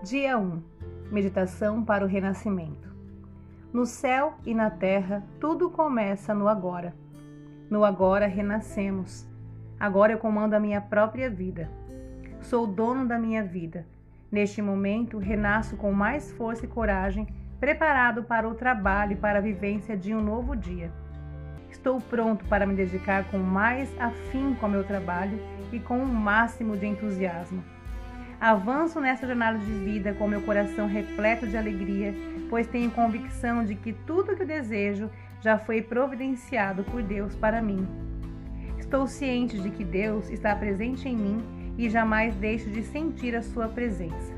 Dia 1 Meditação para o Renascimento. No céu e na terra, tudo começa no agora. No agora renascemos. Agora eu comando a minha própria vida. Sou dono da minha vida. Neste momento, renasço com mais força e coragem, preparado para o trabalho e para a vivência de um novo dia. Estou pronto para me dedicar com mais afinco ao meu trabalho e com o um máximo de entusiasmo. Avanço nessa jornada de vida com meu coração repleto de alegria, pois tenho convicção de que tudo que desejo já foi providenciado por Deus para mim. Estou ciente de que Deus está presente em mim e jamais deixo de sentir a sua presença.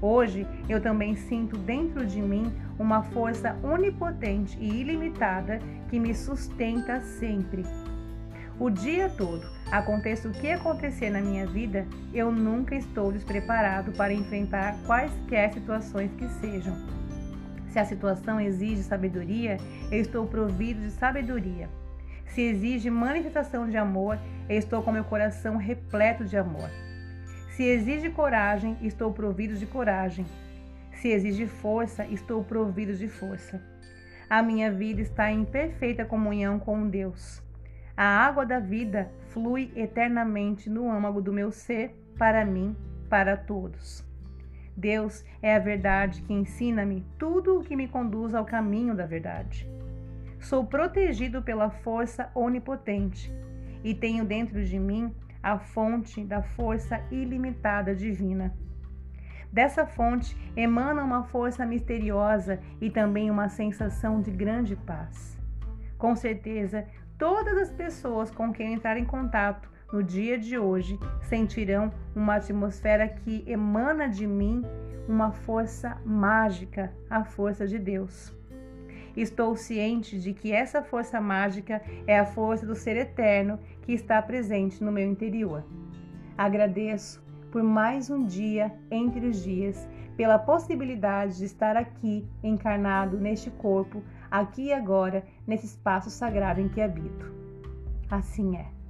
Hoje eu também sinto dentro de mim uma força onipotente e ilimitada que me sustenta sempre. O dia todo, aconteça o que acontecer na minha vida, eu nunca estou despreparado para enfrentar quaisquer situações que sejam. Se a situação exige sabedoria, eu estou provido de sabedoria. Se exige manifestação de amor, eu estou com meu coração repleto de amor. Se exige coragem, estou provido de coragem. Se exige força, estou provido de força. A minha vida está em perfeita comunhão com Deus. A água da vida flui eternamente no âmago do meu ser, para mim, para todos. Deus é a verdade que ensina-me tudo o que me conduz ao caminho da verdade. Sou protegido pela força onipotente e tenho dentro de mim a fonte da força ilimitada divina. Dessa fonte emana uma força misteriosa e também uma sensação de grande paz. Com certeza, todas as pessoas com quem entrar em contato no dia de hoje sentirão uma atmosfera que emana de mim uma força mágica, a força de Deus. Estou ciente de que essa força mágica é a força do ser eterno que está presente no meu interior. Agradeço por mais um dia entre os dias, pela possibilidade de estar aqui encarnado neste corpo, aqui e agora, nesse espaço sagrado em que habito. Assim é.